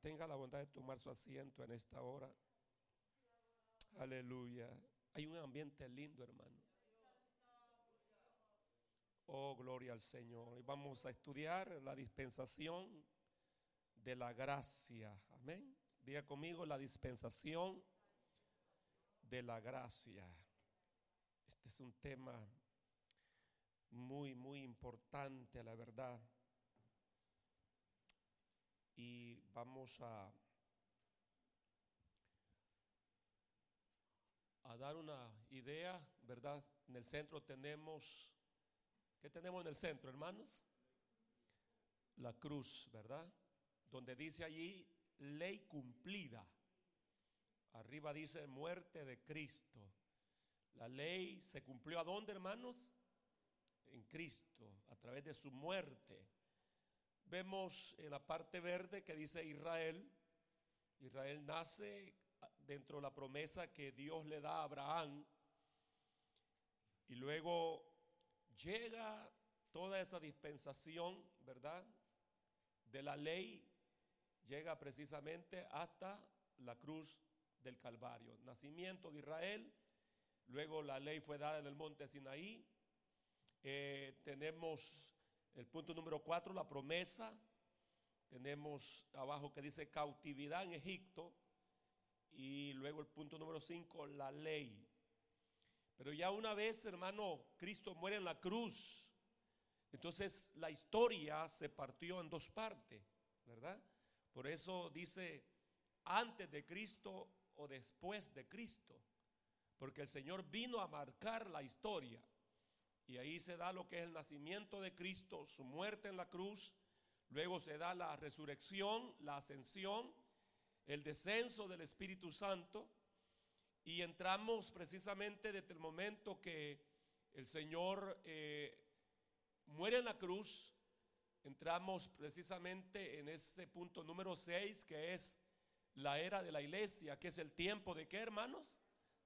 Tenga la bondad de tomar su asiento en esta hora. Aleluya. Hay un ambiente lindo, hermano. Oh, gloria al Señor. Y vamos a estudiar la dispensación de la gracia. Amén. Diga conmigo la dispensación de la gracia. Este es un tema muy, muy importante, la verdad. Y vamos a, a dar una idea, ¿verdad? En el centro tenemos, ¿qué tenemos en el centro, hermanos? La cruz, ¿verdad? Donde dice allí, ley cumplida. Arriba dice muerte de Cristo. La ley se cumplió a dónde, hermanos? En Cristo, a través de su muerte. Vemos en la parte verde que dice Israel. Israel nace dentro de la promesa que Dios le da a Abraham. Y luego llega toda esa dispensación, ¿verdad? De la ley, llega precisamente hasta la cruz del Calvario. Nacimiento de Israel, luego la ley fue dada en el monte Sinaí. Eh, tenemos el punto número cuatro, la promesa. Tenemos abajo que dice cautividad en Egipto. Y luego el punto número cinco, la ley. Pero ya una vez, hermano, Cristo muere en la cruz. Entonces la historia se partió en dos partes, ¿verdad? Por eso dice antes de Cristo o después de Cristo. Porque el Señor vino a marcar la historia. Y ahí se da lo que es el nacimiento de Cristo, su muerte en la cruz. Luego se da la resurrección, la ascensión, el descenso del Espíritu Santo. Y entramos precisamente desde el momento que el Señor eh, muere en la cruz. Entramos precisamente en ese punto número 6 que es la era de la iglesia, que es el tiempo de qué, hermanos?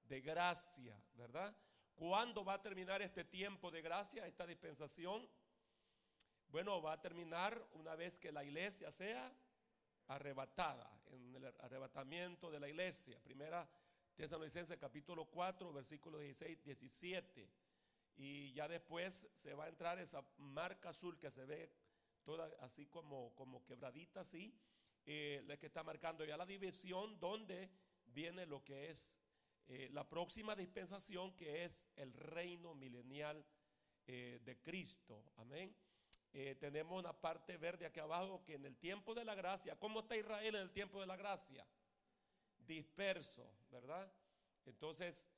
De gracia, ¿verdad? ¿Cuándo va a terminar este tiempo de gracia, esta dispensación? Bueno, va a terminar una vez que la iglesia sea arrebatada, en el arrebatamiento de la iglesia. Primera Tesalonicenses capítulo 4, versículo 16, 17. Y ya después se va a entrar esa marca azul que se ve toda así como, como quebradita así eh, la que está marcando ya la división donde viene lo que es eh, la próxima dispensación que es el reino milenial eh, de Cristo. Amén. tenemos una parte verde aquí abajo que en el tiempo de la gracia, ¿cómo está Israel en el tiempo de la gracia? Disperso, ¿verdad? Entonces,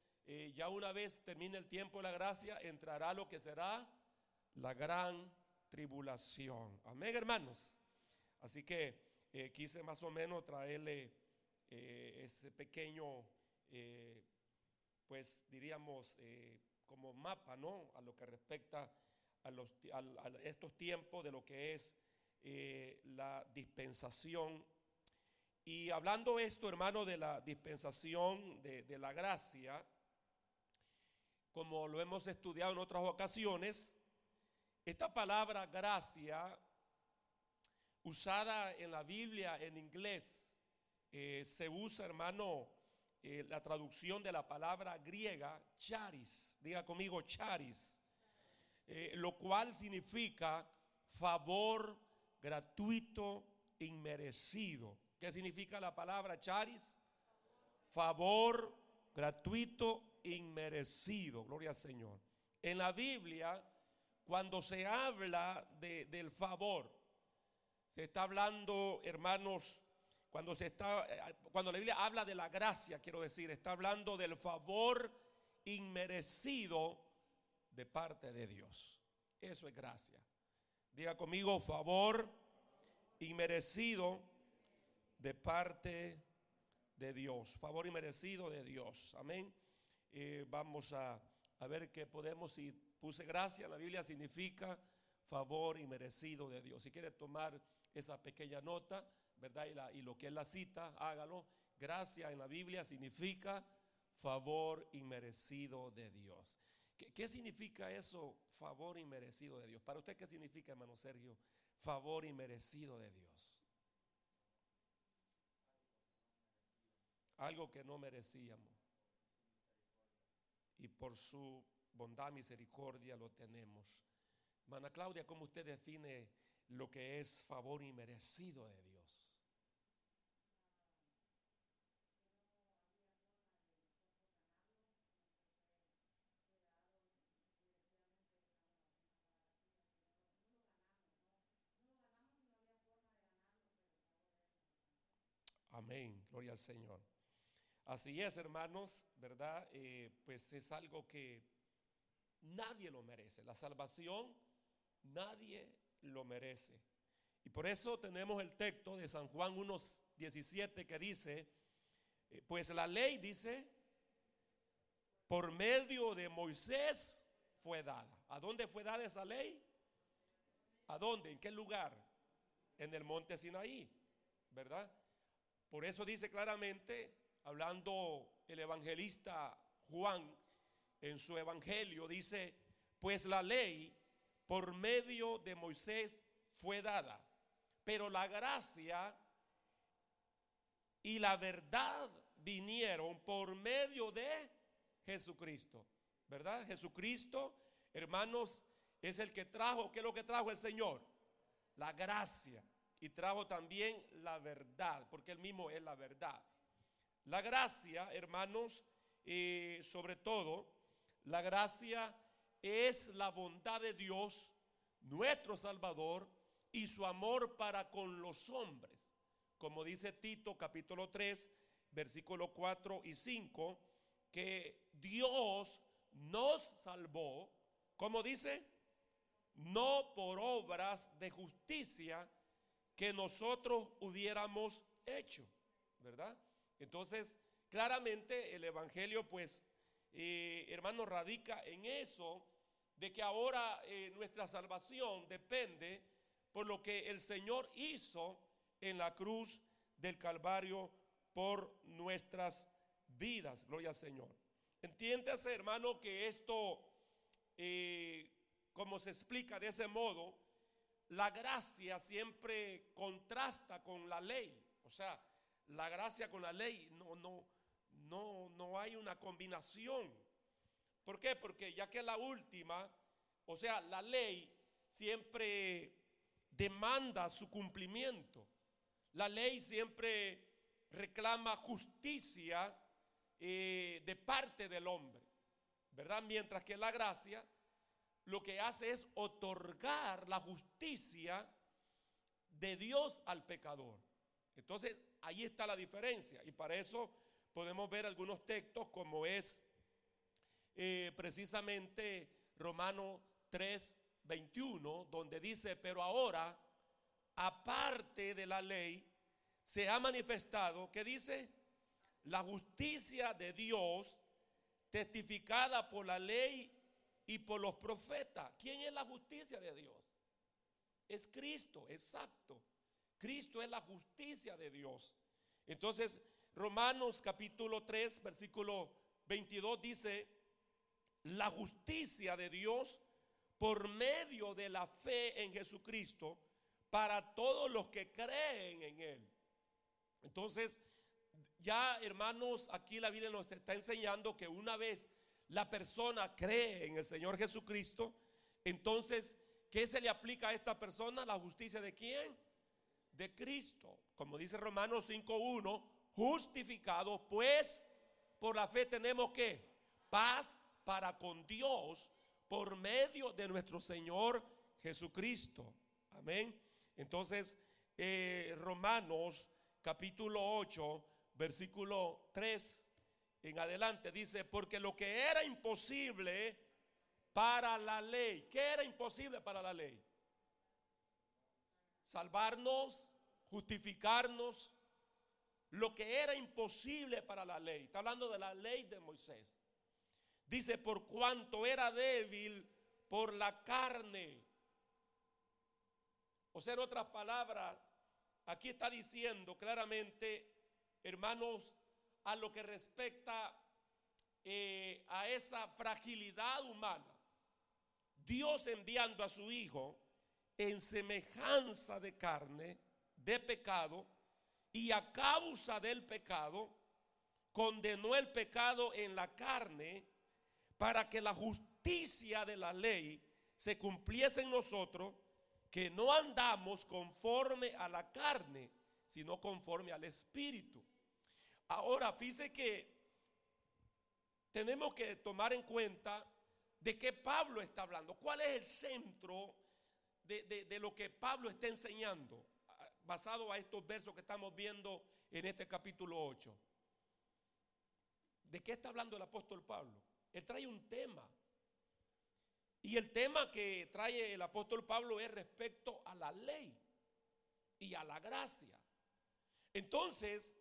ya una vez termine el tiempo de la gracia, entrará lo que será la gran tribulación. Amén, hermanos. Así que eh, quise más o menos traerle eh, ese pequeño, eh, pues diríamos, como mapa, ¿no? A lo que respecta a, los, estos tiempos de lo que es la dispensación. Y hablando esto, hermano, de la dispensación de, de la gracia, como lo hemos estudiado en otras ocasiones, esta palabra gracia usada en la Biblia en inglés. Eh, se usa, hermano, eh, la traducción de la palabra griega charis. Diga conmigo charis. Eh, lo cual significa favor gratuito, inmerecido. ¿Qué significa la palabra charis? Favor gratuito, inmerecido. Gloria al Señor. En la Biblia, cuando se habla de, del favor, se está hablando, hermanos, cuando se está eh, cuando la Biblia habla de la gracia, quiero decir, está hablando del favor inmerecido de parte de Dios. Eso es gracia. Diga conmigo, favor inmerecido de parte de Dios. Favor inmerecido de Dios. Amén. Eh, vamos a, ver qué podemos, si puse gracia, la Biblia significa favor inmerecido de Dios. Si quiere tomar esa pequeña nota, ¿verdad? Y, lo que es la cita, hágalo. Gracia en la Biblia significa favor inmerecido de Dios. ¿Qué, ¿Qué, significa eso, favor inmerecido de Dios? Para usted, ¿qué significa, hermano Sergio, favor inmerecido de Dios? algo que no merecíamos. Y por su bondad, misericordia lo tenemos. Mana Claudia, ¿cómo usted define lo que es favor inmerecido de Dios? Gloria al Señor. Así es, hermanos, ¿verdad? Eh, pues es algo que nadie lo merece. La salvación, nadie lo merece. Y por eso tenemos el texto de San Juan 1.17 que dice, eh, pues la ley dice, por medio de Moisés fue dada. ¿A dónde fue dada esa ley? ¿A dónde? ¿En qué lugar? En el monte Sinaí, ¿verdad? Por eso dice claramente, hablando el evangelista Juan en su evangelio, dice, pues la ley por medio de Moisés fue dada, pero la gracia y la verdad vinieron por medio de Jesucristo, ¿verdad? Jesucristo, hermanos, es el que trajo, ¿qué es lo que trajo el Señor? La gracia y trajo también la verdad, porque él mismo es la verdad. La gracia, hermanos, y sobre todo, la gracia es la bondad de Dios, nuestro Salvador, y su amor para con los hombres. Como dice Tito capítulo 3, versículo 4 y 5, que Dios nos salvó, como dice, no por obras de justicia que nosotros hubiéramos hecho, ¿verdad? Entonces, claramente el Evangelio, pues, eh, hermano, radica en eso, de que ahora eh, nuestra salvación depende por lo que el Señor hizo en la cruz del Calvario por nuestras vidas. Gloria al Señor. Entiéndase, hermano, que esto, eh, como se explica de ese modo, la gracia siempre contrasta con la ley. O sea, la gracia con la ley no, no, no, no hay una combinación. ¿Por qué? Porque ya que la última, o sea, la ley siempre demanda su cumplimiento. La ley siempre reclama justicia eh, de parte del hombre, ¿verdad? Mientras que la gracia lo que hace es otorgar la justicia de Dios al pecador. Entonces, ahí está la diferencia. Y para eso podemos ver algunos textos como es eh, precisamente Romano 3, 21, donde dice, pero ahora, aparte de la ley, se ha manifestado, que dice? La justicia de Dios testificada por la ley y por los profetas. ¿Quién es la justicia de Dios? Es Cristo, exacto. Cristo es la justicia de Dios. Entonces, Romanos capítulo 3, versículo 22 dice, la justicia de Dios por medio de la fe en Jesucristo para todos los que creen en Él. Entonces, ya hermanos, aquí la Biblia nos está enseñando que una vez la persona cree en el Señor Jesucristo, entonces, ¿qué se le aplica a esta persona? La justicia de quién? De Cristo. Como dice Romanos 5.1, justificado, pues por la fe tenemos que paz para con Dios por medio de nuestro Señor Jesucristo. Amén. Entonces, eh, Romanos capítulo 8, versículo 3 en adelante dice, porque lo que era imposible para la ley, ¿qué era imposible para la ley? Salvarnos, justificarnos, lo que era imposible para la ley. Está hablando de la ley de Moisés. Dice, por cuanto era débil por la carne. O sea, en otras palabras, aquí está diciendo claramente, hermanos, a lo que respecta eh, a esa fragilidad humana. Dios enviando a su Hijo en semejanza de carne, de pecado, y a causa del pecado, condenó el pecado en la carne para que la justicia de la ley se cumpliese en nosotros, que no andamos conforme a la carne, sino conforme al Espíritu. Ahora, fíjese que tenemos que tomar en cuenta de qué Pablo está hablando, cuál es el centro de, de lo que Pablo está enseñando, basado a estos versos que estamos viendo en este capítulo 8. ¿De qué está hablando el apóstol Pablo? Él trae un tema. Y el tema que trae el apóstol Pablo es respecto a la ley y a la gracia. Entonces,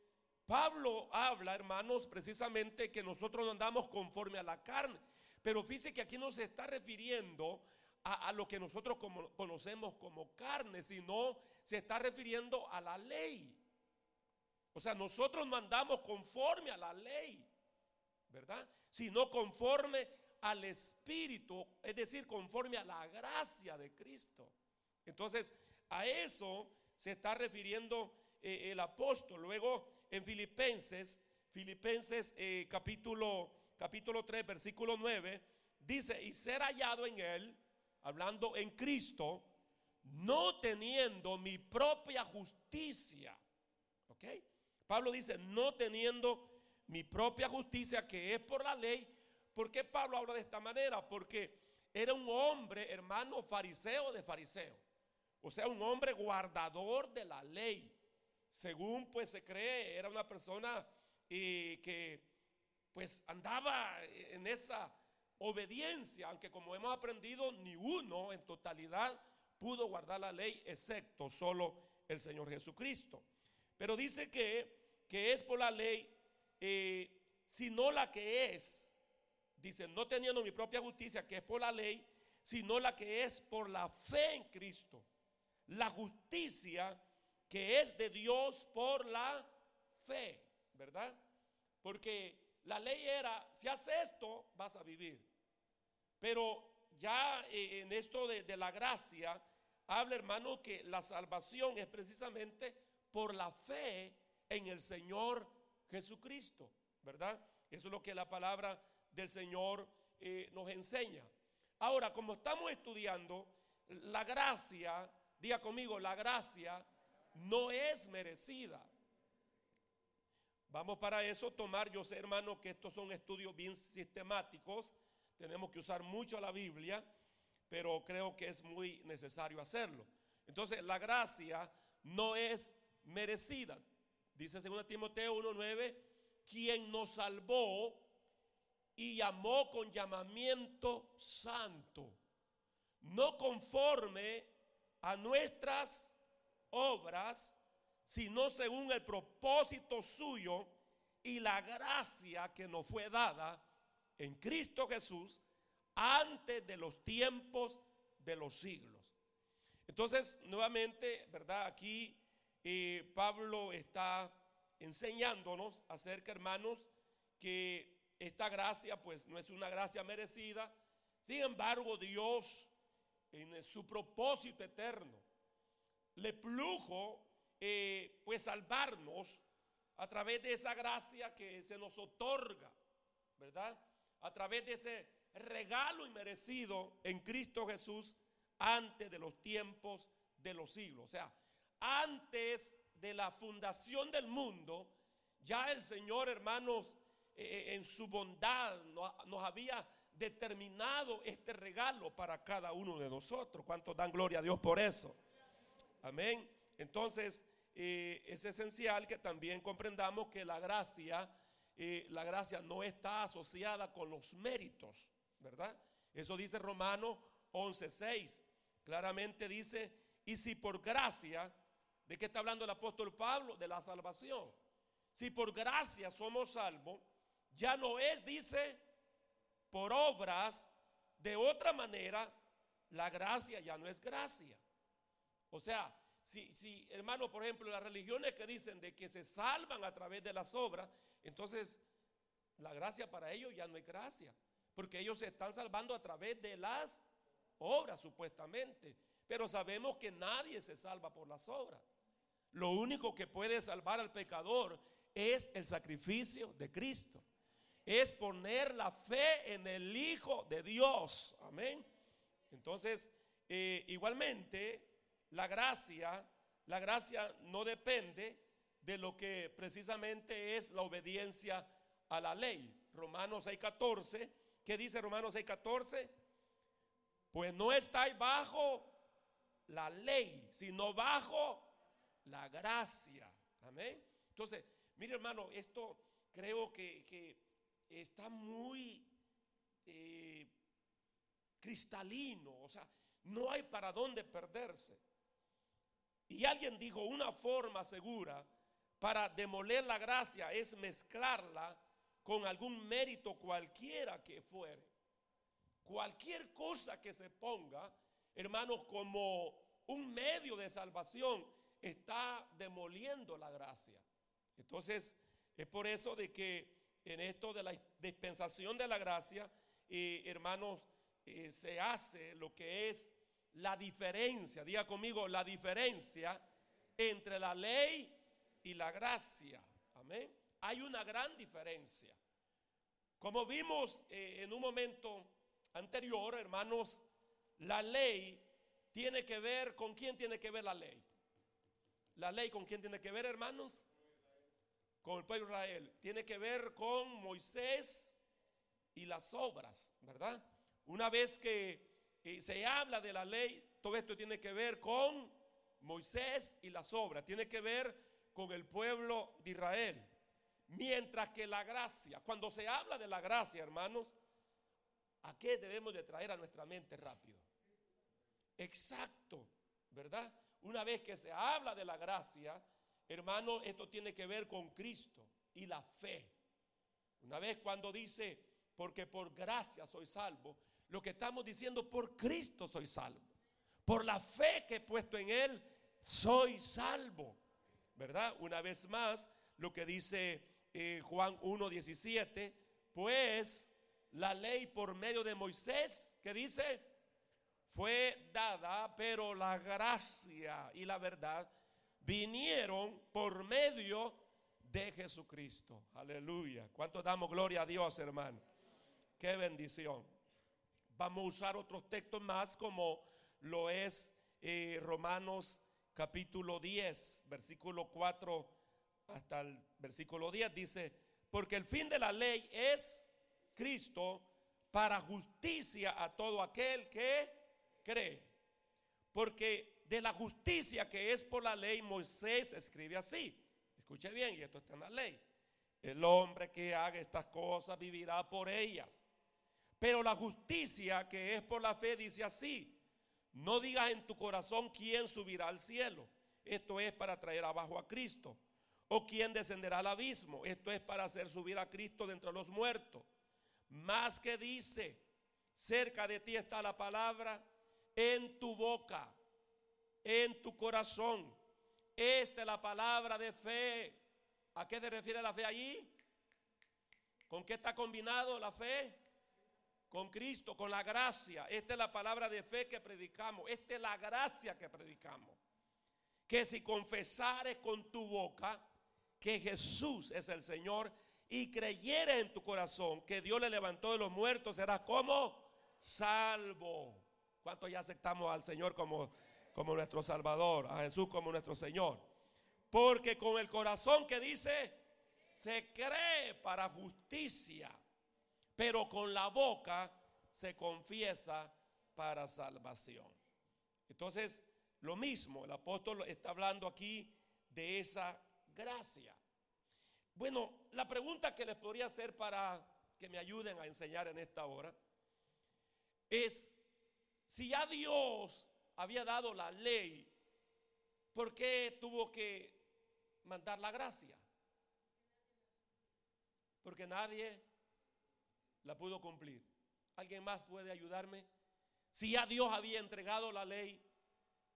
Pablo habla, hermanos, precisamente que nosotros no andamos conforme a la carne. Pero fíjese que aquí no se está refiriendo a, lo que nosotros conocemos como carne, sino se está refiriendo a la ley. O sea, nosotros no andamos conforme a la ley, ¿verdad? Sino conforme al Espíritu, es decir, conforme a la gracia de Cristo. Entonces, a eso se está refiriendo eh, el apóstol. Luego, en Filipenses, Filipenses eh, capítulo, capítulo 3, versículo 9, dice, y ser hallado en él, hablando en Cristo, no teniendo mi propia justicia. ¿Ok? Pablo dice, no teniendo mi propia justicia que es por la ley. ¿Por qué Pablo habla de esta manera? Porque era un hombre, hermano, fariseo de fariseo. O sea, un hombre guardador de la ley. Según pues se cree, era una persona que pues andaba en esa obediencia, aunque como hemos aprendido, ni uno en totalidad pudo guardar la ley, excepto solo el Señor Jesucristo. Pero dice que, que es por la ley, eh, sino la que es, dice, no teniendo mi propia justicia, que es por la ley, sino la que es por la fe en Cristo. La justicia que es de Dios por la fe, ¿verdad? Porque la ley era, si haces esto, vas a vivir. Pero ya eh, en esto de, la gracia, habla hermano que la salvación es precisamente por la fe en el Señor Jesucristo, ¿verdad? Eso es lo que la palabra del Señor eh, nos enseña. Ahora, como estamos estudiando, la gracia, diga conmigo, la gracia no es merecida. Vamos para eso tomar, yo sé hermano que estos son estudios bien sistemáticos, tenemos que usar mucho la Biblia, pero creo que es muy necesario hacerlo. Entonces, la gracia no es merecida. Dice 2 Timoteo 1:9, quien nos salvó y llamó con llamamiento santo, no conforme a nuestras obras, sino según el propósito suyo y la gracia que nos fue dada en Cristo Jesús antes de los tiempos de los siglos. Entonces, nuevamente, ¿verdad? Aquí eh, Pablo está enseñándonos acerca, hermanos, que esta gracia pues no es una gracia merecida. Sin embargo, Dios en su propósito eterno le plujo eh, pues salvarnos a través de esa gracia que se nos otorga, ¿verdad? A través de ese regalo inmerecido en Cristo Jesús antes de los tiempos de los siglos. O sea, antes de la fundación del mundo, ya el Señor, hermanos, eh, eh, en su bondad nos, había determinado este regalo para cada uno de nosotros. ¿Cuántos dan gloria a Dios por eso? Amén. Entonces, eh, es esencial que también comprendamos que la gracia, la gracia no está asociada con los méritos, ¿verdad? Eso dice Romano 11:6. Claramente dice, y si por gracia ¿De qué está hablando el apóstol Pablo? De la salvación. Si por gracia somos salvos, ya no es, dice, por obras, de otra manera, la gracia ya no es gracia. O sea, si, si, hermano, por ejemplo, las religiones que dicen de que se salvan a través de las obras, entonces la gracia para ellos ya no es gracia, porque ellos se están salvando a través de las obras, supuestamente. Pero sabemos que nadie se salva por las obras. Lo único que puede salvar al pecador es el sacrificio de Cristo. Es poner la fe en el Hijo de Dios. Amén. Entonces, eh, igualmente, la gracia, la gracia no depende de lo que precisamente es la obediencia a la ley. Romanos 6:14, ¿qué dice Romanos 6:14? Pues no estáis bajo la ley, sino bajo la gracia. Amén. Entonces, mire hermano, esto creo que, está muy eh, cristalino, o sea, no hay para dónde perderse. Y alguien dijo, una forma segura para demoler la gracia es mezclarla con algún mérito cualquiera que fuere. Cualquier cosa que se ponga, hermanos, como un medio de salvación, está demoliendo la gracia. Entonces, es por eso de que en esto de la dispensación de la gracia, eh, hermanos, eh, se hace lo que es la diferencia, diga conmigo, la diferencia entre la ley y la gracia. Amén. Hay una gran diferencia. Como vimos eh, en un momento anterior, hermanos, la ley tiene que ver, ¿con quién tiene que ver la ley? La ley con quién tiene que ver, hermanos? Con el pueblo de Israel. Tiene que ver con Moisés y las obras, ¿verdad? Una vez que eh, se habla de la ley, todo esto tiene que ver con Moisés y las obras, tiene que ver con el pueblo de Israel. Mientras que la gracia, cuando se habla de la gracia, hermanos, ¿a qué debemos de traer a nuestra mente rápido? Exacto, ¿verdad? Una vez que se habla de la gracia, hermano, esto tiene que ver con Cristo y la fe. Una vez cuando dice, porque por gracia soy salvo, lo que estamos diciendo, por Cristo soy salvo. Por la fe que he puesto en Él, soy salvo. ¿Verdad? Una vez más, lo que dice eh, Juan 1.17, pues la ley por medio de Moisés, que dice, fue dada, pero la gracia y la verdad vinieron por medio de Jesucristo. Aleluya. ¿Cuánto damos gloria a Dios, hermano? Qué bendición. Vamos a usar otros textos más como lo es eh, Romanos capítulo 10, versículo 4 hasta el versículo 10. Dice, porque el fin de la ley es Cristo para justicia a todo aquel que cree. Porque de la justicia que es por la ley, Moisés escribe así. Escuche bien, y esto está en la ley. El hombre que haga estas cosas vivirá por ellas. Pero la justicia que es por la fe dice así, no digas en tu corazón quién subirá al cielo. Esto es para traer abajo a Cristo. O quién descenderá al abismo. Esto es para hacer subir a Cristo de entre los muertos. Más que dice, cerca de ti está la palabra, en tu boca, en tu corazón. Esta es la palabra de fe. ¿A qué se refiere la fe allí? ¿Con qué está combinado la fe? Con Cristo, con la gracia. Esta es la palabra de fe que predicamos. Esta es la gracia que predicamos. Que si confesares con tu boca que Jesús es el Señor y creyeres en tu corazón que Dios le levantó de los muertos, serás como salvo. ¿Cuántos ya aceptamos al Señor como, como nuestro Salvador? A Jesús como nuestro Señor. Porque con el corazón que dice, se cree para justicia pero con la boca se confiesa para salvación. Entonces, lo mismo, el apóstol está hablando aquí de esa gracia. Bueno, la pregunta que les podría hacer para que me ayuden a enseñar en esta hora es, si ya Dios había dado la ley, ¿por qué tuvo que mandar la gracia? Porque nadie la pudo cumplir. ¿Alguien más puede ayudarme? Si ya Dios había entregado la ley,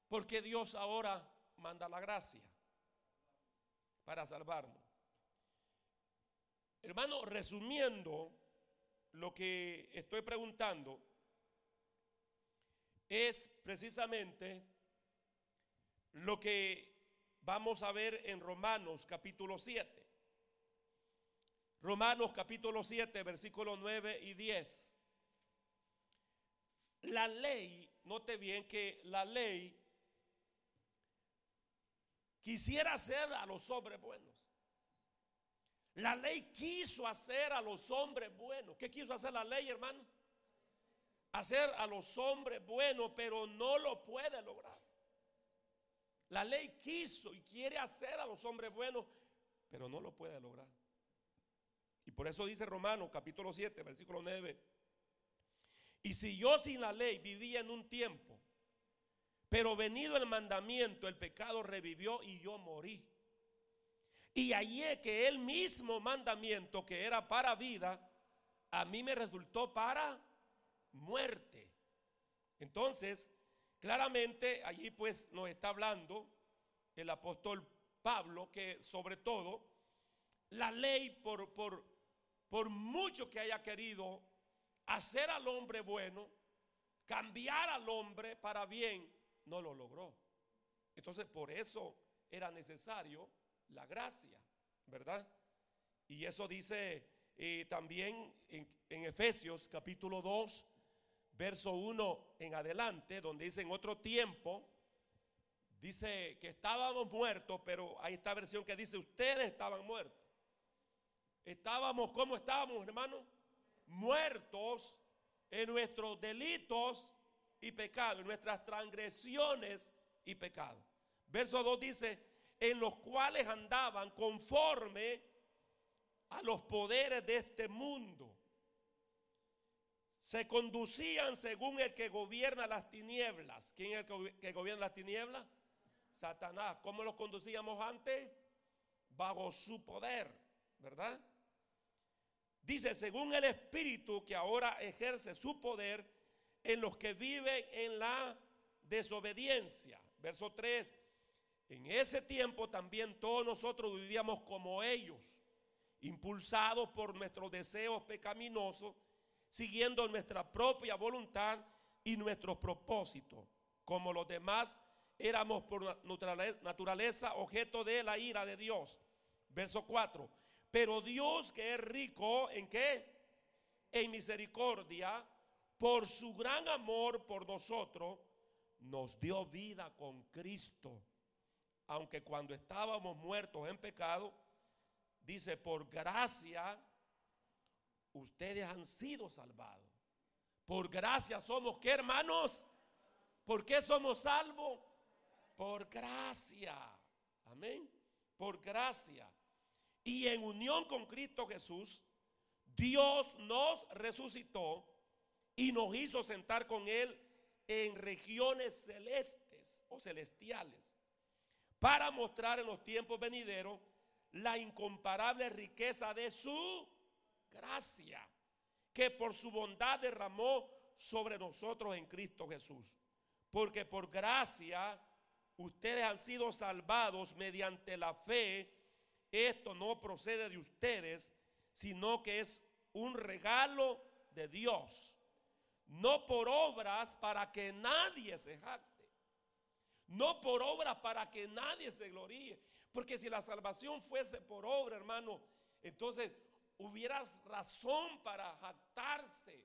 ¿por qué Dios ahora manda la gracia para salvarnos? Hermano, resumiendo lo que estoy preguntando, es precisamente lo que vamos a ver en Romanos capítulo 7. Romanos capítulo 7, versículos 9 y 10. La ley, note bien que la ley quisiera hacer a los hombres buenos. La ley quiso hacer a los hombres buenos. ¿Qué quiso hacer la ley, hermano? Hacer a los hombres buenos, pero no lo puede lograr. La ley quiso y quiere hacer a los hombres buenos, pero no lo puede lograr. Y por eso dice Romanos capítulo 7, versículo 9. Y si yo sin la ley vivía en un tiempo, pero venido el mandamiento, el pecado revivió y yo morí. Y hallé que el mismo mandamiento que era para vida, a mí me resultó para muerte. Entonces, claramente allí pues nos está hablando el apóstol Pablo que sobre todo la ley por, por, por mucho que haya querido hacer al hombre bueno, cambiar al hombre para bien, no lo logró. Entonces por eso era necesario la gracia, ¿verdad? Y eso dice eh, también en, en, Efesios capítulo 2, verso 1 en adelante, donde dice en otro tiempo, dice que estábamos muertos, pero hay esta versión que dice ustedes estaban muertos. Estábamos, ¿cómo estábamos, hermano? Muertos en nuestros delitos y pecados, en nuestras transgresiones y pecados. Verso 2 dice, en los cuales andaban conforme a los poderes de este mundo. Se conducían según el que gobierna las tinieblas. ¿Quién es el que gobierna las tinieblas? Satanás. ¿Cómo los conducíamos antes? Bajo su poder, ¿verdad? Dice, según el Espíritu que ahora ejerce su poder en los que viven en la desobediencia. Verso 3. En ese tiempo también todos nosotros vivíamos como ellos, impulsados por nuestros deseos pecaminosos, siguiendo nuestra propia voluntad y nuestros propósitos. Como los demás éramos por naturaleza objeto de la ira de Dios. Verso 4. Pero Dios que es rico en qué? En misericordia, por su gran amor por nosotros, nos dio vida con Cristo aunque cuando estábamos muertos en pecado, dice, por gracia, ustedes han sido salvados. Por gracia somos, ¿qué hermanos? ¿Por qué somos salvos? Por gracia. Amén. Por gracia. Y en unión con Cristo Jesús, Dios nos resucitó y nos hizo sentar con Él en regiones celestes o celestiales para mostrar en los tiempos venideros la incomparable riqueza de su gracia, que por su bondad derramó sobre nosotros en Cristo Jesús. Porque por gracia ustedes han sido salvados mediante la fe. Esto no procede de ustedes, sino que es un regalo de Dios. No por obras para que nadie se jacte no por obra para que nadie se gloríe. Porque si la salvación fuese por obra, hermano, entonces hubiera razón para jactarse.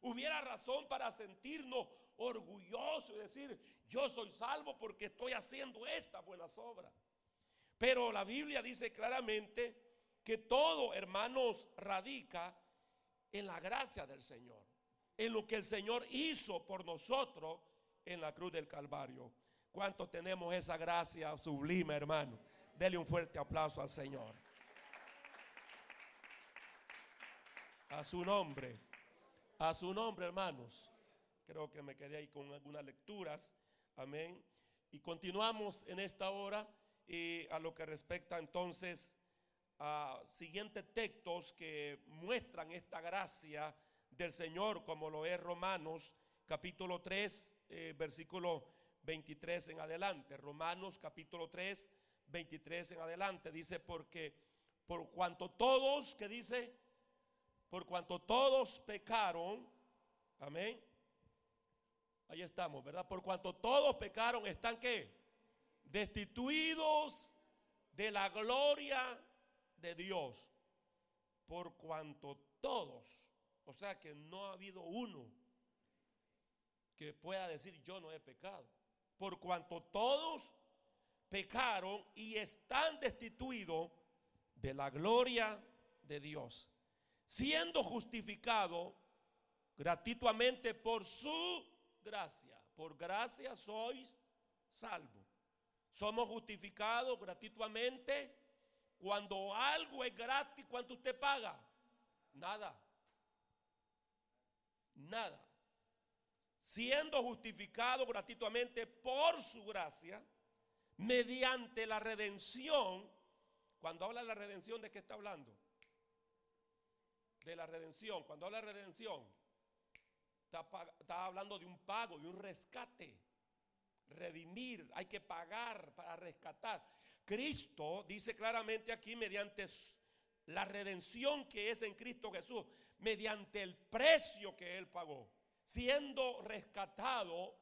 Hubiera razón para sentirnos orgullosos y decir, yo soy salvo porque estoy haciendo estas buenas obras. Pero la Biblia dice claramente que todo, hermanos, radica en la gracia del Señor, en lo que el Señor hizo por nosotros en la cruz del Calvario. ¿Cuántos tenemos esa gracia sublime, hermano? Dele un fuerte aplauso al Señor. A su nombre. A su nombre, hermanos. Creo que me quedé ahí con algunas lecturas. Amén. Y continuamos en esta hora y a lo que respecta entonces a siguientes textos que muestran esta gracia del Señor, como lo es Romanos capítulo 3, eh, versículo 23 en adelante. Romanos capítulo 3, 23 en adelante. Dice, porque por cuanto todos, que dice, por cuanto todos pecaron, amén. Ahí estamos, ¿verdad? Por cuanto todos pecaron, están que destituidos de la gloria de Dios. por cuanto todos, o sea que no ha habido uno que pueda decir yo no he pecado, por cuanto todos pecaron y están destituidos de la gloria de Dios, siendo justificado gratuitamente por su gracia. Por gracia sois salvos. Somos justificados gratuitamente cuando algo es gratis. ¿Cuánto usted paga? Nada. Nada. Siendo justificado gratuitamente por su gracia, mediante la redención. Cuando habla de la redención, ¿de qué está hablando? De la redención. Cuando habla de redención, está, hablando de un pago, de un rescate. Redimir, hay que pagar para rescatar. Cristo dice claramente aquí mediante la redención que es en Cristo Jesús, mediante el precio que Él pagó, siendo rescatado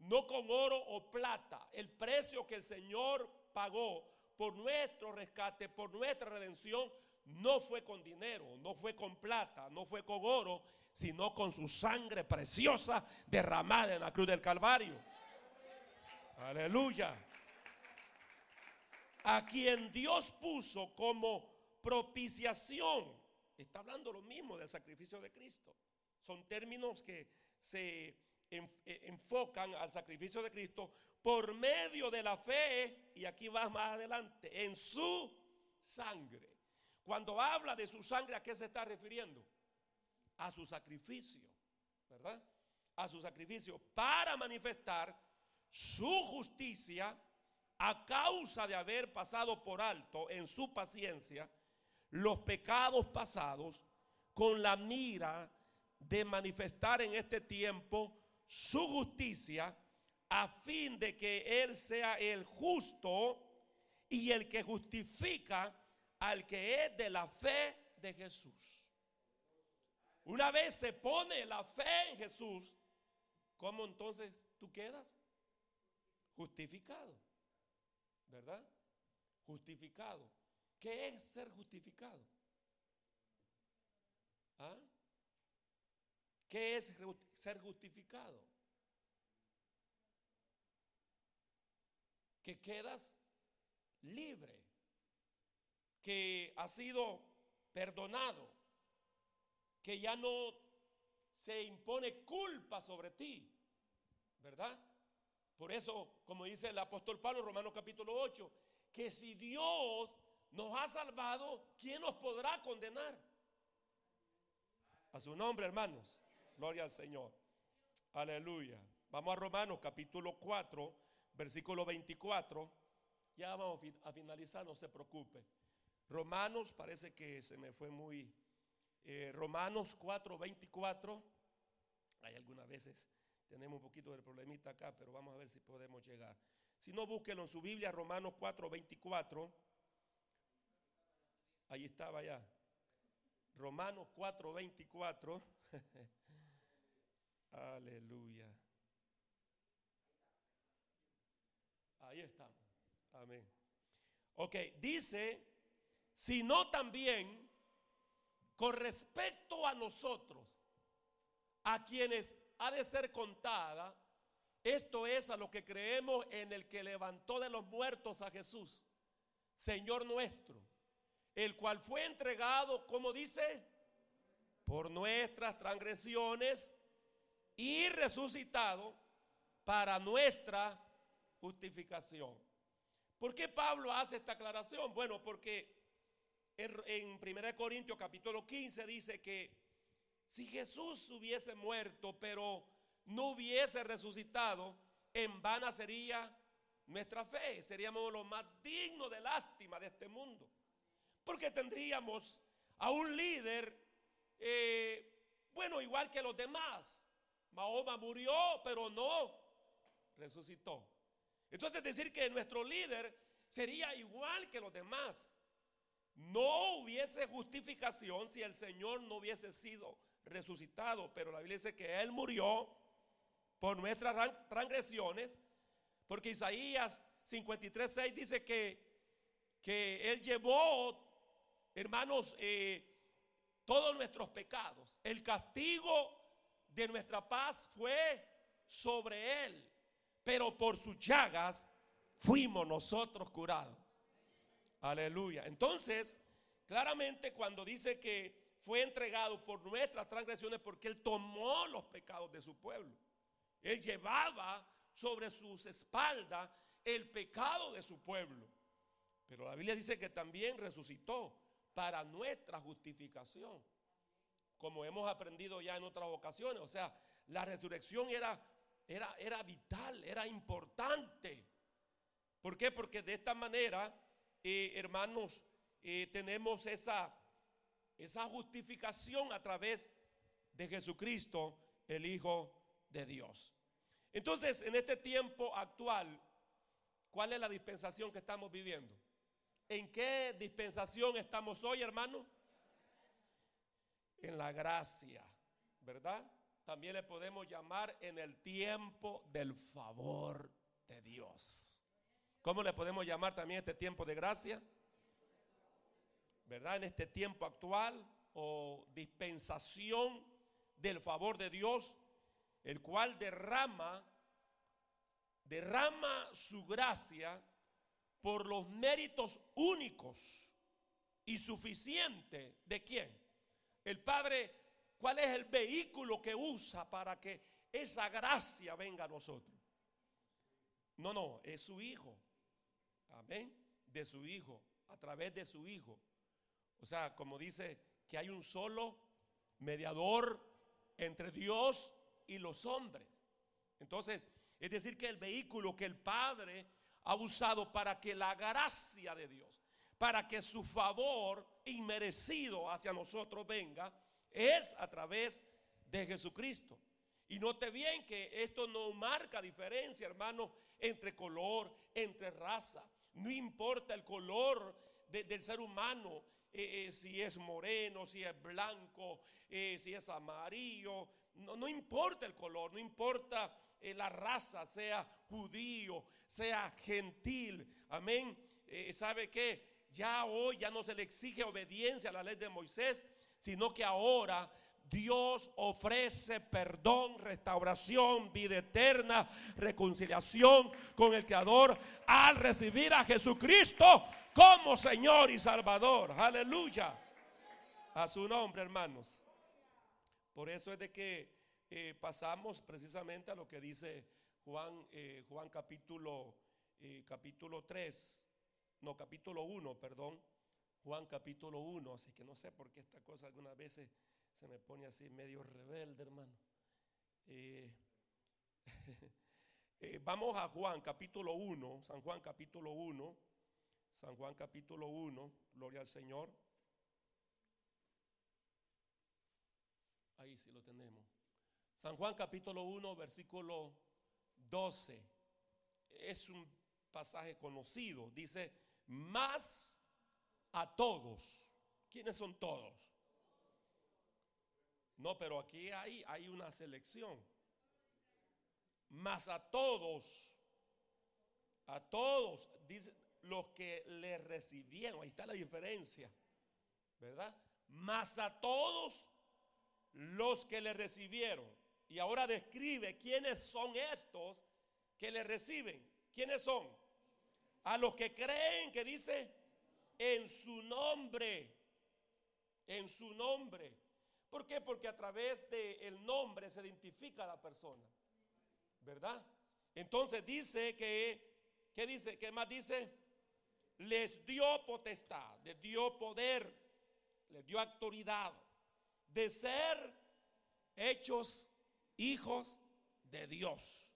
no con oro o plata, el precio que el Señor pagó por nuestro rescate, por nuestra redención, no fue con dinero, no fue con plata, no fue con oro, sino con su sangre preciosa derramada en la cruz del Calvario. Aleluya. A quien Dios puso como propiciación. Está hablando lo mismo del sacrificio de Cristo. Son términos que se eh, enfocan al sacrificio de Cristo por medio de la fe, y aquí va más adelante, en su sangre. Cuando habla de su sangre, ¿a qué se está refiriendo? A su sacrificio, ¿verdad? A su sacrificio para manifestar su justicia a causa de haber pasado por alto en su paciencia los pecados pasados con la mira de manifestar en este tiempo su justicia a fin de que Él sea el justo y el que justifica al que es de la fe de Jesús. Una vez se pone la fe en Jesús, ¿cómo entonces tú quedas? Justificado. ¿Verdad? Justificado. ¿Qué es ser justificado? ¿Ah? ¿Qué es ser justificado? Que quedas libre, que has sido perdonado, que ya no se impone culpa sobre ti, ¿verdad? Por eso, como dice el apóstol Pablo Romanos capítulo 8, que si Dios nos ha salvado, ¿quién nos podrá condenar? A su nombre, hermanos. Gloria al Señor. Aleluya. Vamos a Romanos capítulo 4, versículo 24. Ya vamos a finalizar, no se preocupe. Romanos, parece que se me fue muy... Eh, Romanos 4, 24. Hay algunas veces tenemos un poquito de problemita acá, pero vamos a ver si podemos llegar. Si no, búsquelo en su Biblia, Romanos 4, 24. Ahí estaba ya. Romanos 4, 24. Aleluya. Ahí estamos. Amén. Ok, dice, sino también con respecto a nosotros, a quienes ha de ser contada, esto es a lo que creemos en el que levantó de los muertos a Jesús, Señor nuestro, el cual fue entregado, como dice, por nuestras transgresiones y resucitado para nuestra justificación. ¿Por qué Pablo hace esta aclaración? Bueno, porque en 1 Corintios capítulo 15 dice que si Jesús hubiese muerto pero no hubiese resucitado, en vana sería nuestra fe, seríamos los más dignos de lástima de este mundo. Porque tendríamos a un líder, eh, bueno, igual que los demás, Mahoma murió, pero no resucitó. Entonces decir que nuestro líder sería igual que los demás. No hubiese justificación si el Señor no hubiese sido resucitado, pero la Biblia dice que Él murió por nuestras transgresiones, porque Isaías 53.6 dice que, que Él llevó, hermanos, eh, todos nuestros pecados. El castigo de nuestra paz fue sobre él, pero por sus llagas fuimos nosotros curados. Aleluya. Entonces, claramente cuando dice que fue entregado por nuestras transgresiones, porque él tomó los pecados de su pueblo. Él llevaba sobre sus espaldas el pecado de su pueblo. Pero la Biblia dice que también resucitó para nuestra justificación. Como hemos aprendido ya en otras ocasiones. O sea, la resurrección era, era, era vital, era importante. ¿Por qué? Porque de esta manera, eh, hermanos, eh, tenemos esa, esa justificación a través de Jesucristo, el Hijo de Dios. Entonces, en este tiempo actual, ¿cuál es la dispensación que estamos viviendo? ¿En qué dispensación estamos hoy, hermano? En la gracia, ¿verdad? También le podemos llamar en el tiempo del favor de Dios. ¿Cómo le podemos llamar también este tiempo de gracia? ¿Verdad? En este tiempo actual o dispensación del favor de Dios, el cual derrama derrama su gracia por los méritos únicos y suficientes de quién? El Padre, ¿cuál es el vehículo que usa para que esa gracia venga a nosotros? No, no, es su Hijo. Amén. De su Hijo, a través de su Hijo. O sea, como dice que hay un solo mediador entre Dios y los hombres. Entonces, es decir, que el vehículo que el Padre ha usado para que la gracia de Dios, para que su favor inmerecido hacia nosotros venga, es a través de Jesucristo. Y note bien que esto no marca diferencia, hermano, entre color, entre raza. No importa el color del ser humano, eh, eh, si es moreno, si es blanco, eh, si es amarillo. No, no importa el color, no importa la raza, sea judío, sea gentil. Amén. ¿Sabe qué? Ya hoy ya no se le exige obediencia a la ley de Moisés, sino que ahora Dios ofrece perdón, restauración, vida eterna, reconciliación con el Creador al recibir a Jesucristo como Señor y Salvador. Aleluya. A su nombre, hermanos. Por eso es de que eh, pasamos precisamente a lo que dice Juan, eh, Juan capítulo, eh, capítulo 3, no, capítulo 1, perdón, Juan capítulo 1, así que no sé por qué esta cosa algunas veces se me pone así medio rebelde, hermano. vamos a Juan capítulo 1, San Juan capítulo 1, San Juan capítulo 1, gloria al Señor. Ahí sí lo tenemos. San Juan capítulo 1, versículo 12. Es un pasaje conocido. Dice, más a todos. ¿Quiénes son todos? No, pero aquí hay, una selección. Más a todos. A todos. Dice, los que le recibieron. Ahí está la diferencia. ¿Verdad? Más a todos los que le recibieron. Y ahora describe quiénes son estos que le reciben. ¿Quiénes son? A los que creen que dice en su nombre. En su nombre. ¿Por qué? Porque a través del nombre se identifica a la persona. ¿Verdad? Entonces dice que, ¿qué dice? ¿Qué más dice? Les dio potestad, les dio poder, les dio autoridad de ser hechos hijos de Dios,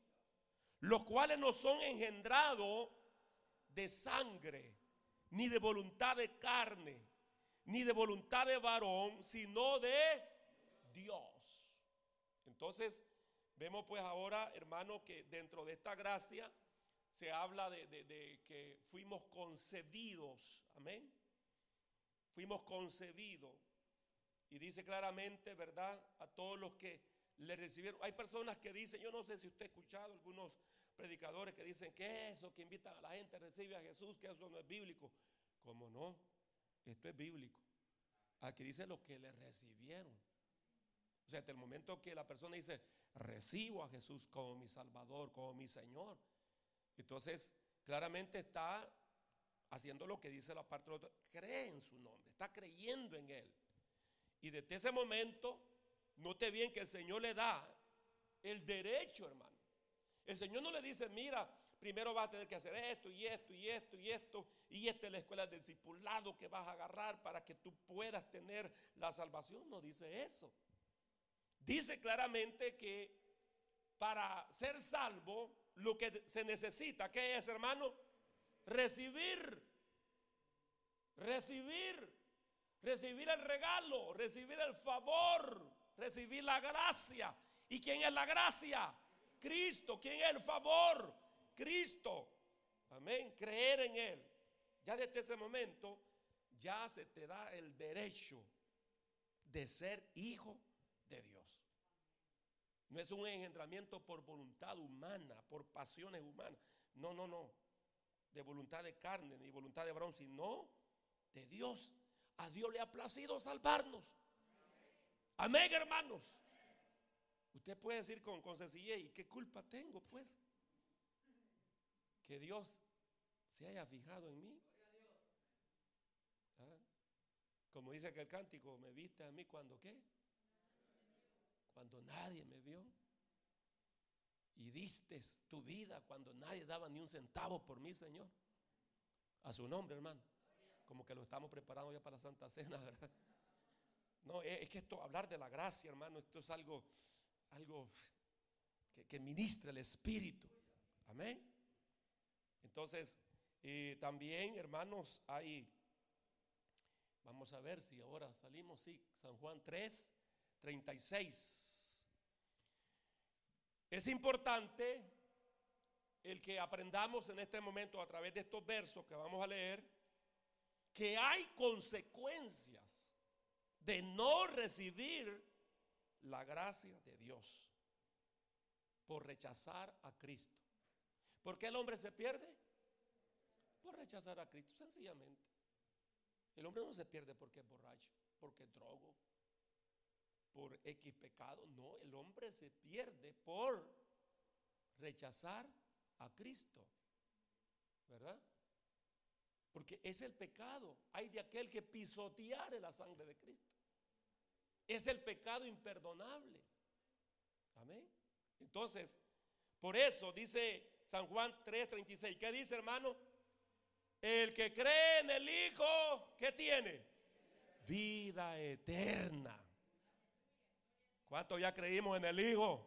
los cuales no son engendrados de sangre, ni de voluntad de carne, ni de voluntad de varón, sino de Dios. Entonces, vemos pues ahora, hermano, que dentro de esta gracia se habla de, que fuimos concebidos, amén. Fuimos concebidos. Y dice claramente, ¿verdad? A todos los que le recibieron. Hay personas que dicen, yo no sé si usted ha escuchado algunos predicadores que dicen que eso, que invitan a la gente a recibir a Jesús, que eso no es bíblico. ¿Cómo no? Esto es bíblico. Aquí dice lo que le recibieron. O sea, hasta el momento que la persona dice, recibo a Jesús como mi Salvador, como mi Señor. Entonces, claramente está haciendo lo que dice la parte de otro, cree en su nombre, está creyendo en Él. Y desde ese momento, note bien que el Señor le da el derecho, hermano. El Señor no le dice, mira, primero vas a tener que hacer esto y esto y esto y esto, y esta es la escuela del discipulado que vas a agarrar para que tú puedas tener la salvación. No dice eso. Dice claramente que para ser salvo, lo que se necesita, ¿qué es, hermano? Recibir. Recibir. Recibir el regalo, recibir el favor, recibir la gracia. ¿Y quién es la gracia? Cristo. ¿Quién es el favor? Cristo. Amén. Creer en Él. Ya desde ese momento ya se te da el derecho de ser hijo de Dios. No es un engendramiento por voluntad humana, por pasiones humanas. No, no, no. De voluntad de carne ni voluntad de varón, sino de Dios. A Dios le ha placido salvarnos. Amén, hermanos. Usted puede decir con, con sencillez, ¿y qué culpa tengo, pues? Que Dios se haya fijado en mí. ¿Ah? Como dice aquel cántico, me viste a mí cuando qué? Cuando nadie me vio. Y diste tu vida cuando nadie daba ni un centavo por mí, Señor. A su nombre, hermano. Como que lo estamos preparando ya para la Santa Cena, ¿verdad? No, es que esto, hablar de la gracia, hermano, esto es algo, algo que, que ministra el Espíritu. Amén. Entonces, eh, también, hermanos, hay, vamos a ver si ahora salimos, sí, San Juan 3, 36. Es importante el que aprendamos en este momento a través de estos versos que vamos a leer, que hay consecuencias de no recibir la gracia de Dios por rechazar a Cristo. ¿Por qué el hombre se pierde? Por rechazar a Cristo, sencillamente. El hombre no se pierde porque es borracho, porque es drogo, por X pecado. No, el hombre se pierde por rechazar a Cristo. ¿Verdad? Porque es el pecado. Hay de aquel que pisoteare la sangre de Cristo. Es el pecado imperdonable. Amén. Entonces, por eso dice San Juan 3:36. ¿Qué dice, hermano? El que cree en el Hijo, ¿qué tiene? Vida eterna. ¿Cuántos ya creímos en el Hijo?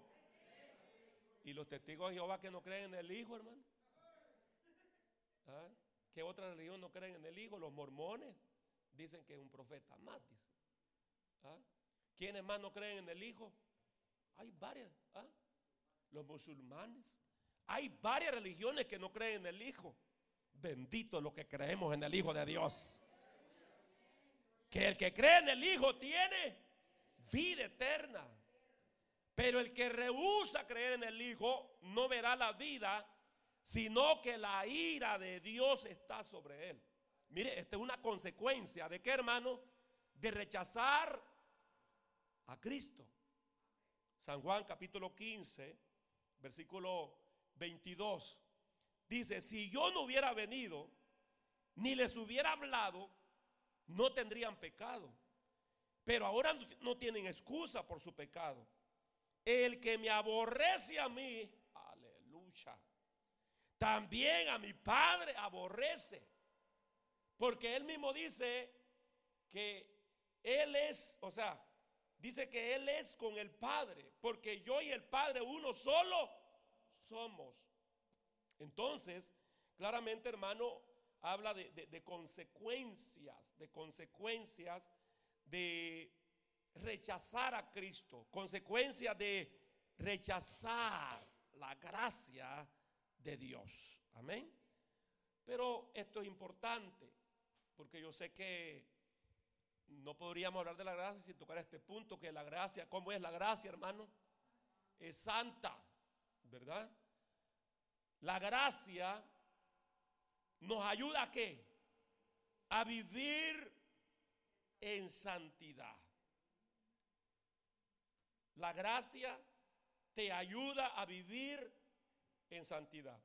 Y los testigos de Jehová que no creen en el Hijo, hermano. ¿Ah? ¿Qué otra religión no creen en el Hijo? Los mormones dicen que es un profeta más, dice. ¿Ah? ¿Quiénes más no creen en el Hijo? Hay varias. ¿ah? Los musulmanes. Hay varias religiones que no creen en el Hijo. Bendito los que creemos en el Hijo de Dios. Que el que cree en el Hijo tiene vida eterna. Pero el que rehúsa creer en el Hijo no verá la vida, sino que la ira de Dios está sobre él. Mire, esta es una consecuencia de qué, hermano? De rechazar a Cristo. San Juan capítulo 15, versículo 22. Dice, si yo no hubiera venido, ni les hubiera hablado, no tendrían pecado. Pero ahora no tienen excusa por su pecado. El que me aborrece a mí, aleluya, también a mi Padre aborrece. Porque él mismo dice que Él es, o sea, dice que Él es con el Padre. Porque yo y el Padre uno solo somos. Entonces, claramente hermano, habla de, de consecuencias, de consecuencias de rechazar a Cristo, consecuencia de rechazar la gracia de Dios. Amén. Pero esto es importante, porque yo sé que no podríamos hablar de la gracia sin tocar este punto, que la gracia, ¿cómo es la gracia, hermano? Es santa, ¿verdad? La gracia nos ayuda a qué? A vivir en santidad. La gracia te ayuda a vivir en santidad.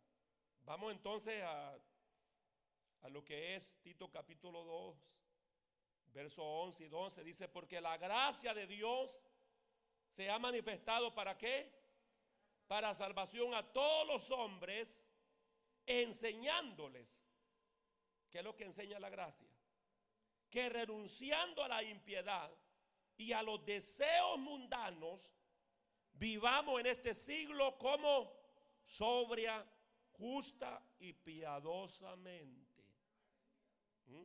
Vamos entonces a, lo que es Tito capítulo 2, verso 11 y 12. Dice, porque la gracia de Dios se ha manifestado para qué? Para salvación a todos los hombres, enseñándoles. ¿Qué es lo que enseña la gracia? Que renunciando a la impiedad y a los deseos mundanos, vivamos en este siglo como sobria, justa y piadosamente. ¿Mm?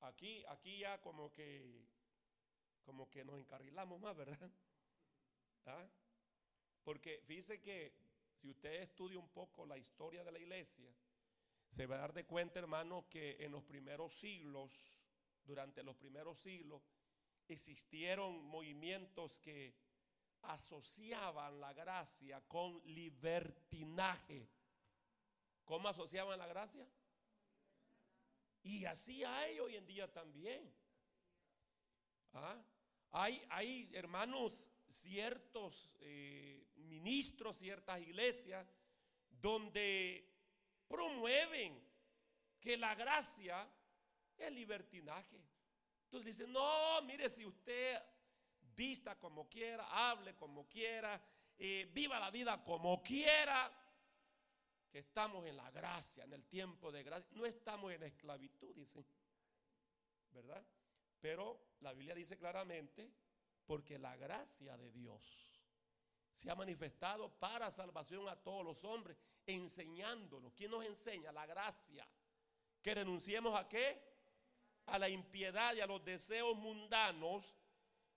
Aquí, aquí ya como que, como que nos encarrilamos más, ¿verdad? ¿Ah? Porque fíjese que si usted estudia un poco la historia de la iglesia, se va a dar de cuenta, hermano, que en los primeros siglos, durante los primeros siglos, existieron movimientos que asociaban la gracia con libertinaje. ¿Cómo asociaban la gracia? Y así hay hoy en día también. ¿Ah? Hay, hay, hermanos, ciertos eh, ministros, ciertas iglesias, donde promueven que la gracia es libertinaje. Entonces dicen, no, mire, si usted vista como quiera, hable como quiera, eh, viva la vida como quiera, que estamos en la gracia, en el tiempo de gracia. No estamos en esclavitud, dicen. ¿Verdad? Pero la Biblia dice claramente, porque la gracia de Dios se ha manifestado para salvación a todos los hombres, enseñándonos. ¿Quién nos enseña? La gracia. Que renunciemos a qué? A la impiedad y a los deseos mundanos.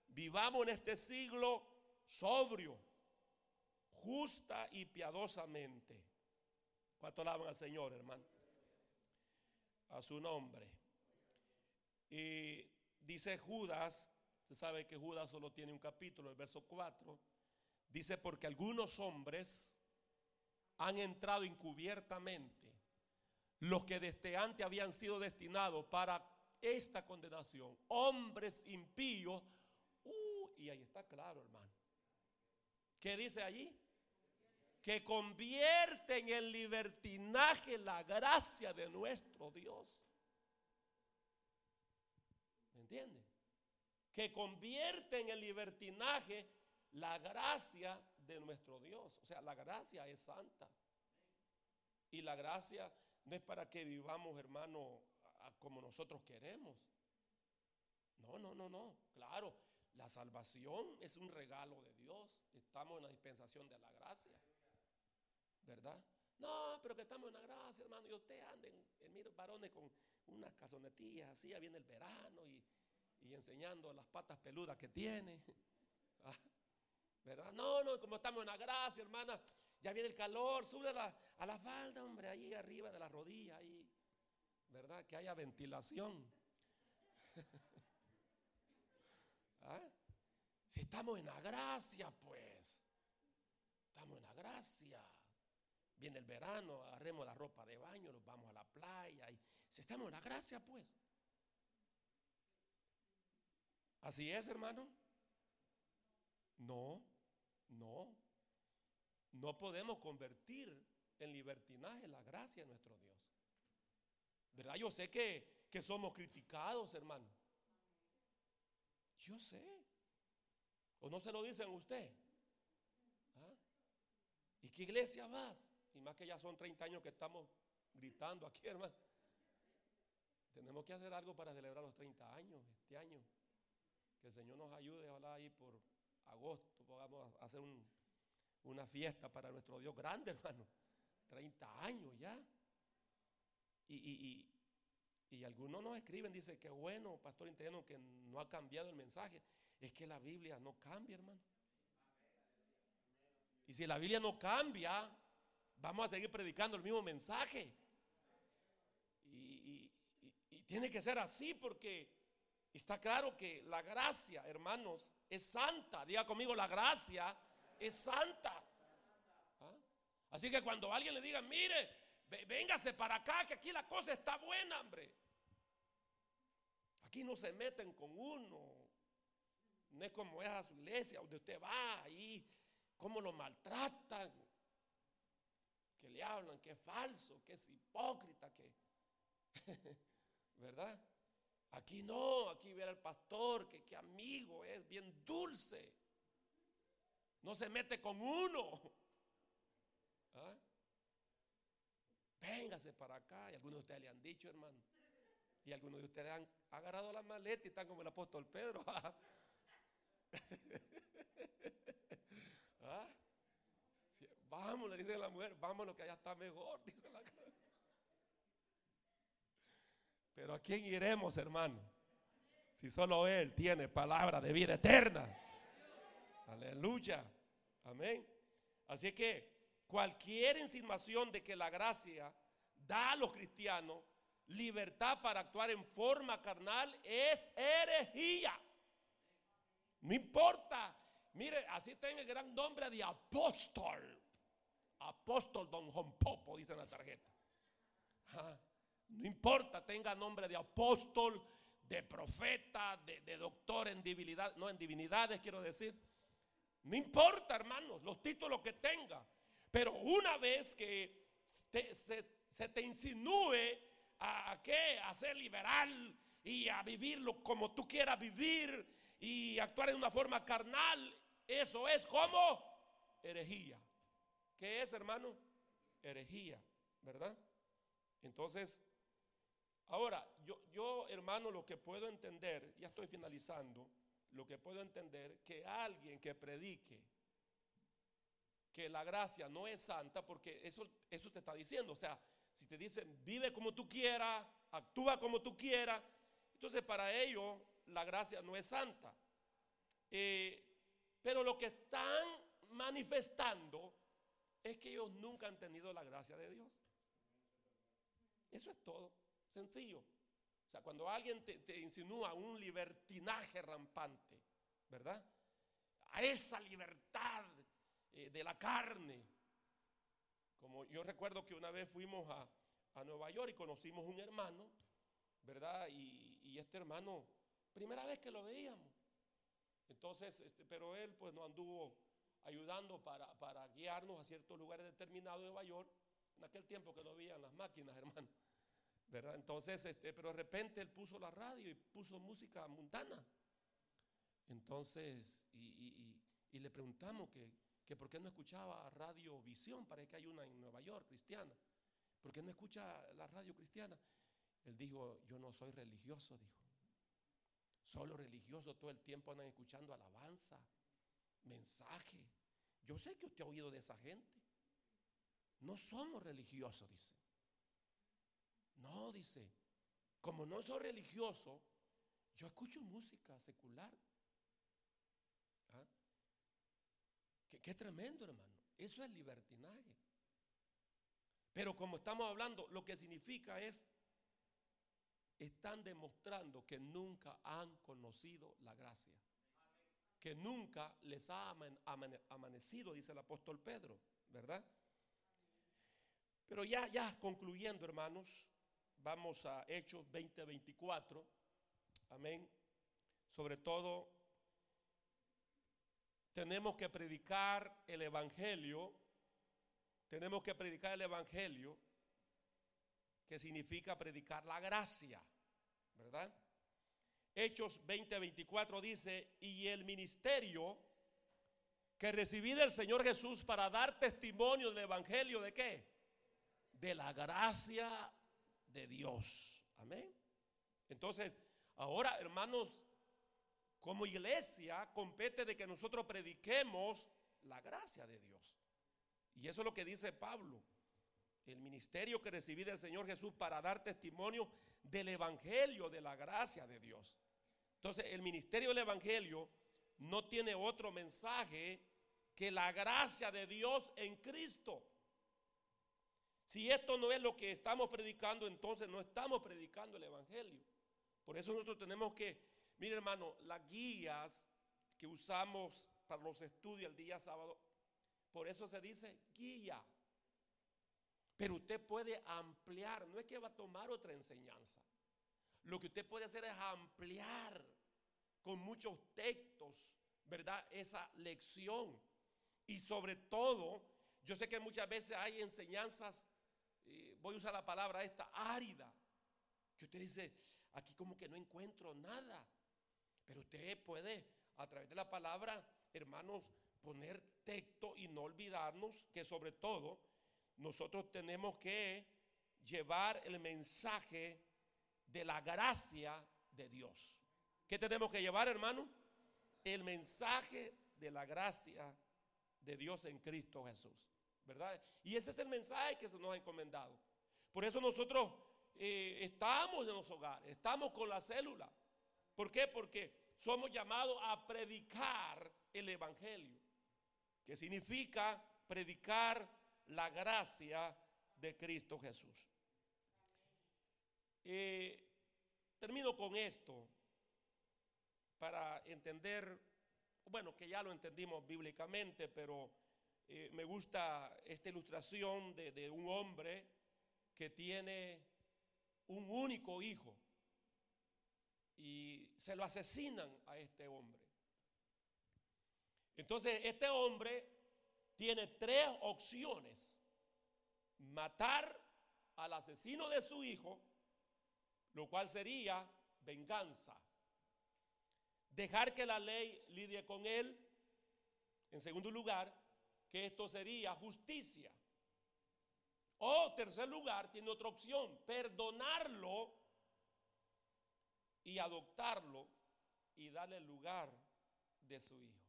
Vivamos en este siglo sobrio, justa y piadosamente. ¿Cuánto alaban al Señor, hermano? A su nombre. Y dice Judas, usted sabe que Judas solo tiene un capítulo, el verso 4. Dice, porque algunos hombres han entrado encubiertamente, los que desde antes habían sido destinados para esta condenación, hombres impíos. Uh, y ahí está claro, hermano. ¿Qué dice allí? que convierten en libertinaje la gracia de nuestro Dios. ¿Me entiende? Que convierten en libertinaje la gracia de nuestro Dios. O sea, la gracia es santa. Y la gracia no es para que vivamos, hermano, como nosotros queremos. No, no, no, no. Claro, la salvación es un regalo de Dios. Estamos en la dispensación de la gracia. ¿verdad? No, pero que estamos en la gracia, hermano. Y usted anden, en, en varones con unas casonetillas así, ya viene el verano y, enseñando las patas peludas que tiene. Ah, ¿Verdad? No, no, como estamos en la gracia, hermana, ya viene el calor, sube a la, a la falda, hombre, ahí arriba de la rodilla, ahí, ¿verdad? Que haya ventilación. ¿Ah? Si estamos en la gracia, pues, estamos en la gracia. Viene el verano, agarremos la ropa de baño, nos vamos a la playa si estamos en la gracia, pues. Así es, hermano. No, no. No podemos convertir en libertinaje la gracia de nuestro Dios. ¿Verdad? Yo sé que, que somos criticados, hermano. Yo sé. ¿O no se lo dicen usted? ¿Ah? ¿Y qué iglesia vas? Y más que ya son 30 años que estamos gritando aquí, hermano. Tenemos que hacer algo para celebrar los 30 años este año. Que el Señor nos ayude, ojalá ahí por agosto podamos hacer una fiesta para nuestro Dios grande, hermano. 30 años ya. Y, y, algunos nos escriben, dice que bueno, pastor interno, que no ha cambiado el mensaje. Es que la Biblia no cambia, hermano. Y si la Biblia no cambia, vamos a seguir predicando el mismo mensaje. Y, tiene que ser así porque está claro que la gracia, hermanos, es santa. Diga conmigo, la gracia es santa. ¿Ah? Así que cuando alguien le diga, mire, véngase para acá, que aquí la cosa está buena, hombre. Aquí no se meten con uno. No es como esa su iglesia donde usted va ahí, cómo lo maltratan, que le hablan, que es falso, que es hipócrita, que... ¿Verdad? Aquí no, aquí ver al pastor, que, que amigo es, bien dulce. No se mete con uno. ¿Ah? Véngase para acá. Y algunos de ustedes le han dicho, hermano. Y algunos de ustedes han agarrado la maleta y están como el apóstol Pedro. ¿Ah? vamos, le dice la mujer, vámonos que allá está mejor, dice la Pero ¿a quién iremos, hermano? Si solo Él tiene palabra de vida eterna. Aleluya. Amén. Así que cualquier insinuación de que la gracia da a los cristianos libertad para actuar en forma carnal es herejía. No importa. Mire, así está el gran nombre de apóstol. Apóstol Don Juan Popo, dice en la tarjeta. No importa, tenga nombre de apóstol, de profeta, de, doctor en divinidad, no en divinidades quiero decir. No importa, hermanos, los títulos que tenga. Pero una vez que se, te insinúe a, qué, a ser liberal y a vivirlo como tú quieras vivir y actuar de una forma carnal, eso es como herejía. ¿Qué es, hermano? Herejía, ¿verdad? Entonces, ahora, yo, yo, hermano, lo que puedo entender, ya estoy finalizando, lo que puedo entender, que alguien que predique que la gracia no es santa, porque eso, eso te está diciendo, o sea, si te dicen, vive como tú quieras, actúa como tú quieras, entonces para ellos la gracia no es santa. Eh, pero lo que están manifestando es que ellos nunca han tenido la gracia de Dios. Eso es todo, sencillo. O sea, cuando alguien te, insinúa un libertinaje rampante, ¿verdad? A esa libertad eh, de la carne. Como yo recuerdo que una vez fuimos a, Nueva York y conocimos un hermano, ¿verdad? Y, y, este hermano, primera vez que lo veíamos. Entonces, este, pero él pues nos anduvo ayudando para, guiarnos a ciertos lugares determinados de Nueva York, en aquel tiempo que no habían las máquinas, hermano. ¿Verdad? Entonces, este, pero de repente él puso la radio y puso música mundana. Entonces, y, le preguntamos que, que, por qué no escuchaba Radio Visión, parece que hay una en Nueva York, cristiana. ¿Por qué no escucha la radio cristiana? Él dijo, yo no soy religioso, dijo. Solo religiosos todo el tiempo andan escuchando alabanza, mensaje. Yo sé que usted ha oído de esa gente. No somos religiosos, dice. No, dice. Como no soy religioso, yo escucho música secular. ¿Ah? Qué, tremendo, hermano. Eso es libertinaje. Pero como estamos hablando, lo que significa es están demostrando que nunca han conocido la gracia. Que nunca les ha amanecido, dice el apóstol Pedro, ¿verdad? Pero ya, ya concluyendo, hermanos, vamos a Hechos 20:24. Amén. Sobre todo, tenemos que predicar el Evangelio. Tenemos que predicar el Evangelio que significa predicar la gracia, ¿verdad? Hechos 20:24 dice, y el ministerio que recibí del Señor Jesús para dar testimonio del Evangelio de qué? De la gracia de Dios. Amén. Entonces, ahora hermanos, como iglesia compete de que nosotros prediquemos la gracia de Dios. Y eso es lo que dice Pablo el ministerio que recibí del Señor Jesús para dar testimonio del Evangelio, de la gracia de Dios. Entonces, el ministerio del Evangelio no tiene otro mensaje que la gracia de Dios en Cristo. Si esto no es lo que estamos predicando, entonces no estamos predicando el Evangelio. Por eso nosotros tenemos que, mire hermano, las guías que usamos para los estudios el día sábado, por eso se dice guía. Pero usted puede ampliar, no es que va a tomar otra enseñanza. lo que usted puede hacer es ampliar con muchos textos, ¿verdad? Esa lección. Y sobre todo, yo sé que muchas veces hay enseñanzas, voy a usar la palabra esta, árida, que usted dice, aquí como que no encuentro nada. Pero usted puede, a través de la palabra, hermanos, poner texto y no olvidarnos que sobre todo nosotros tenemos que llevar el mensaje de la gracia de Dios. ¿Qué tenemos que llevar, hermano? El mensaje de la gracia de Dios en Cristo Jesús. ¿Verdad? Y ese es el mensaje que se nos ha encomendado. Por eso nosotros eh, estamos en los hogares, estamos con la célula. ¿Por qué? Porque somos llamados a predicar el Evangelio, que significa predicar la gracia de Cristo Jesús. Eh, termino con esto para entender, bueno, que ya lo entendimos bíblicamente, pero eh, me gusta esta ilustración de, de un hombre que tiene un único hijo y se lo asesinan a este hombre. Entonces, este hombre tiene tres opciones. Matar al asesino de su hijo, lo cual sería venganza. Dejar que la ley lidie con él. En segundo lugar, que esto sería justicia. O tercer lugar, tiene otra opción, perdonarlo y adoptarlo y darle el lugar de su hijo.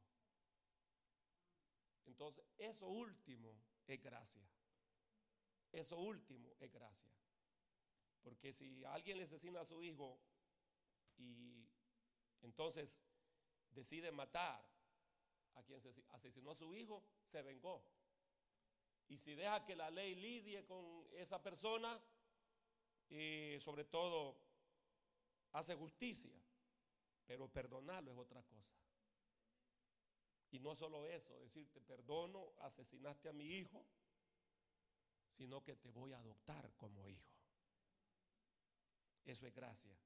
Entonces, eso último es gracia. Eso último es gracia. Porque si alguien le asesina a su hijo y entonces decide matar a quien asesinó a su hijo, se vengó. Y si deja que la ley lidie con esa persona, y sobre todo hace justicia, pero perdonarlo es otra cosa. Y no solo eso, decirte, perdono, asesinaste a mi hijo, sino que te voy a adoptar como hijo. Eso es gracia.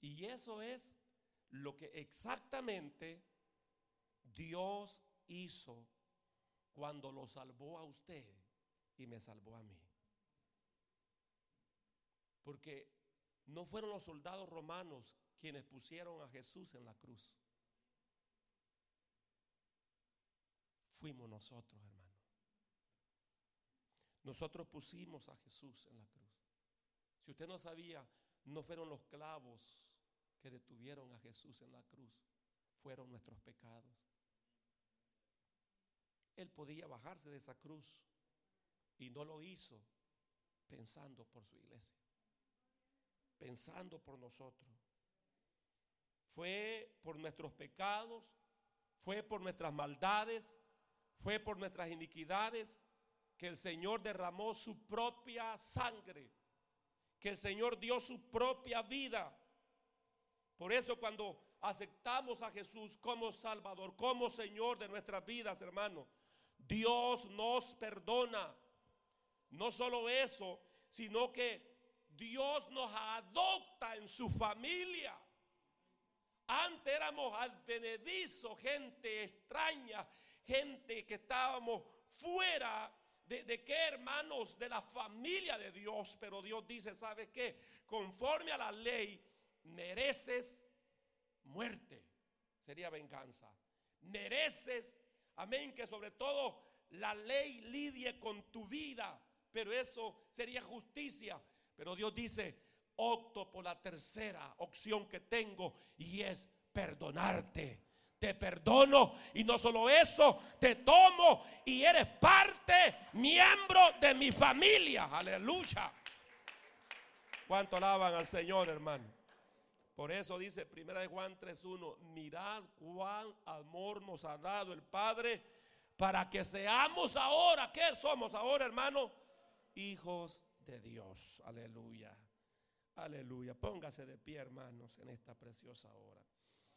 Y eso es lo que exactamente Dios hizo cuando lo salvó a usted y me salvó a mí. Porque no fueron los soldados romanos quienes pusieron a Jesús en la cruz. Fuimos nosotros, hermano. Nosotros pusimos a Jesús en la cruz. Si usted no sabía, no fueron los clavos que detuvieron a Jesús en la cruz, fueron nuestros pecados. Él podía bajarse de esa cruz y no lo hizo pensando por su iglesia, pensando por nosotros. Fue por nuestros pecados, fue por nuestras maldades, fue por nuestras iniquidades que el Señor derramó su propia sangre, que el Señor dio su propia vida. Por eso cuando aceptamos a Jesús como Salvador, como Señor de nuestras vidas, hermanos, Dios nos perdona. No solo eso, sino que Dios nos adopta en su familia. Antes éramos advenedizos, gente extraña, gente que estábamos fuera de, de, qué hermanos de la familia de Dios. Pero Dios dice, ¿sabes qué? Conforme a la ley, mereces muerte. Sería venganza. Mereces Amén, que sobre todo la ley lidie con tu vida, pero eso sería justicia. Pero Dios dice, opto por la tercera opción que tengo y es perdonarte. Te perdono y no solo eso, te tomo y eres parte, miembro de mi familia. Aleluya. ¿Cuánto alaban al Señor, hermano? Por eso dice Primera de Juan 3:1, mirad cuán amor nos ha dado el Padre para que seamos ahora, ¿qué somos ahora, hermano? Hijos de Dios. Aleluya. Aleluya. Póngase de pie, hermanos, en esta preciosa hora.